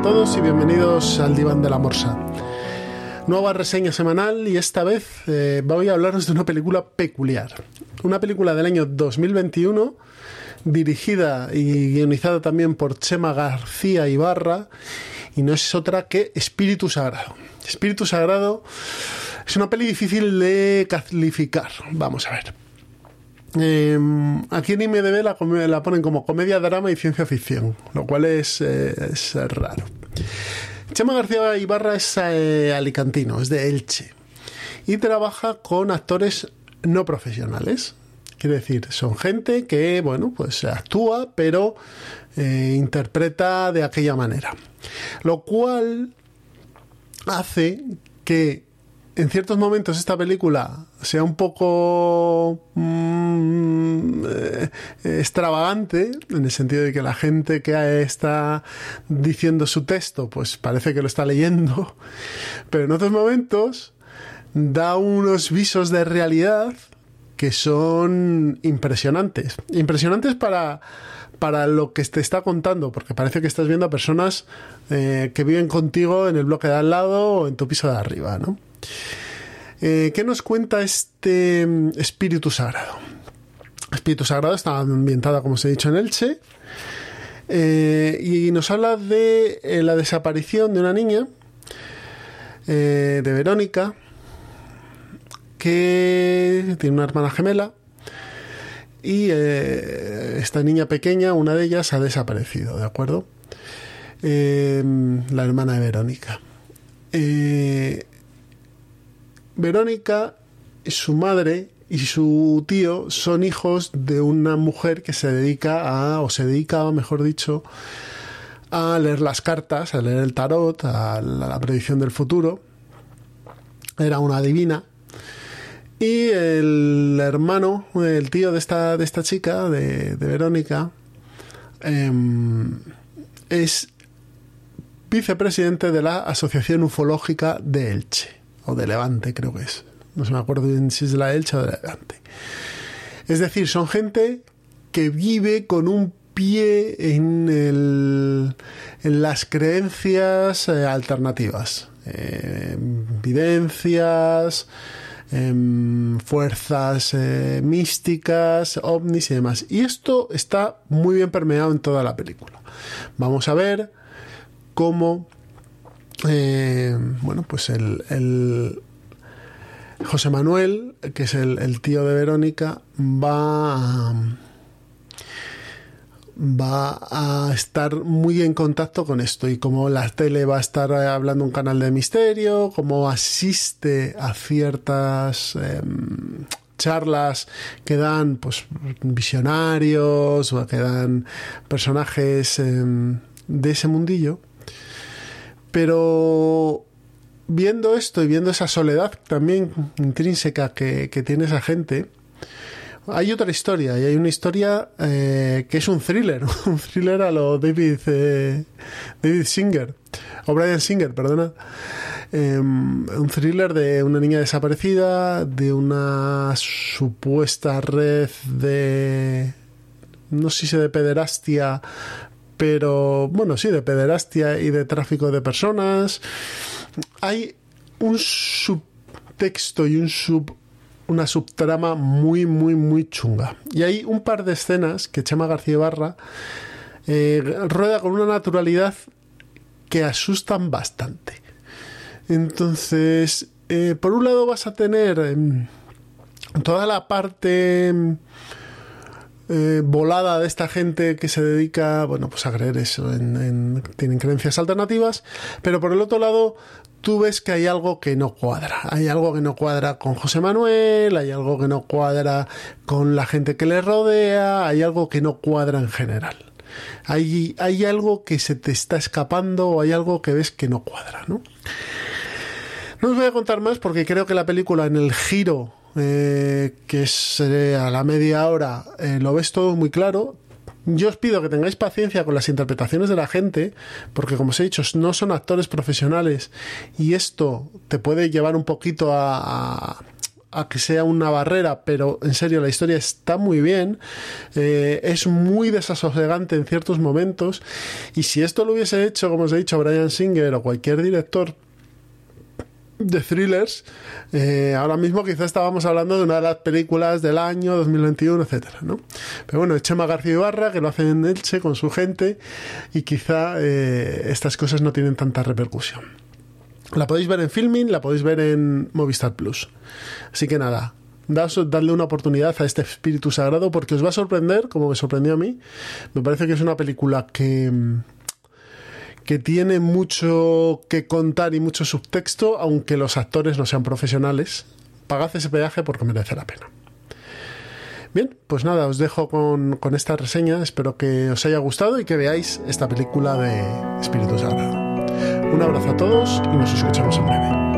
A todos y bienvenidos al Diván de la Morsa. Nueva reseña semanal y esta vez eh, voy a hablaros de una película peculiar. Una película del año 2021 dirigida y guionizada también por Chema García Ibarra y no es otra que Espíritu Sagrado. Espíritu Sagrado es una peli difícil de calificar. Vamos a ver. Eh, aquí en IMDB la, la, ponen como comedia, drama y ciencia ficción, lo cual es, eh, raro. Chema García Ibarra es eh, alicantino, es de Elche y trabaja con actores no profesionales. Quiere decir, son gente que, bueno, pues actúa, pero eh, interpreta de aquella manera. Lo cual hace que en ciertos momentos esta película sea un poco mmm, eh, extravagante, en el sentido de que la gente que está diciendo su texto, pues parece que lo está leyendo, pero en otros momentos da unos visos de realidad que son impresionantes. Impresionantes para, para lo que te está contando, porque parece que estás viendo a personas eh, que viven contigo en el bloque de al lado o en tu piso de arriba, ¿no? Eh, ¿Qué nos cuenta este mm, espíritu sagrado? Espíritu sagrado está ambientada, como os he dicho, en Elche. Eh, y nos habla de eh, la desaparición de una niña, de Verónica, que tiene una hermana gemela. Y esta niña pequeña, una de ellas, ha desaparecido, ¿de acuerdo? la hermana de Verónica. Verónica, su madre y su tío son hijos de una mujer que se dedica a, o se dedicaba, mejor dicho, a leer las cartas, a leer el tarot, a la, predicción del futuro. Era una divina. Y el hermano, el tío de esta, de esta chica, de, Verónica, em, es vicepresidente de la Asociación Ufológica de Elche o de Levante creo que es. No se me acuerdo si es de la Elche o de Levante. Es decir, son gente que vive con un pie en, las creencias eh, alternativas, eh, evidencias, em, fuerzas eh, místicas, ovnis y demás. Y esto está muy bien permeado en toda la película. Vamos a ver cómo eh, bueno, pues el, José Manuel, que es el, tío de Verónica, va a, va a estar muy en contacto con esto y como la tele va a estar hablando un canal de misterio, como asiste a ciertas em, charlas que dan pues visionarios o que dan personajes em, de ese mundillo, pero viendo esto y viendo esa soledad también intrínseca que, tiene esa gente, hay otra historia, y hay una historia eh, que es un thriller, un thriller a lo David, eh, David Singer, o Brian Singer, perdona. Em, un thriller de una niña desaparecida, de una supuesta red de, no sé si de pederastia, pero bueno, sí, de pederastia y de tráfico de personas. Hay un subtexto y un sub una subtrama muy, muy, muy chunga. Y hay un par de escenas que Chema García Barra eh, rueda con una naturalidad que asustan bastante. Entonces, eh, por un lado vas a tener em, toda la parte em, eh, volada de esta gente que se dedica, bueno, pues a creer eso, en, tienen creencias alternativas, pero por el otro lado tú ves que hay algo que no cuadra, hay algo que no cuadra con José Manuel, hay algo que no cuadra con la gente que le rodea, hay algo que no cuadra en general. Hay, hay algo que se te está escapando o hay algo que ves que no cuadra, ¿no? No os voy a contar más porque creo que la película en el giro eh, que es a la media hora, eh, lo ves todo muy claro. Yo os pido que tengáis paciencia con las interpretaciones de la gente, porque como os he dicho, no son actores profesionales y esto te puede llevar un poquito a, a que sea una barrera, pero en serio la historia está muy bien, eh, es muy desasosegante en ciertos momentos, y si esto lo hubiese hecho, como os he dicho, Brian Singer o cualquier director de thrillers, eh, ahora mismo quizás estábamos hablando de una de las películas del año 2021, etcétera, ¿no? Pero bueno, es Chema García Ibarra, que lo hace en Elche con su gente, y quizá eh, estas cosas no tienen tanta repercusión. La podéis ver en Filming, la podéis ver en Movistar Plus. Así que nada, dadle una oportunidad a este espíritu sagrado porque os va a sorprender, como me sorprendió a mí. Me parece que es una película que que tiene mucho que contar y mucho subtexto, aunque los actores no sean profesionales. Pagad ese peaje porque merece la pena. Bien, pues nada, os dejo con, con esta reseña. Espero que os haya gustado y que veáis esta película de Espíritu Sagrado. Un abrazo a todos y nos escuchamos en breve.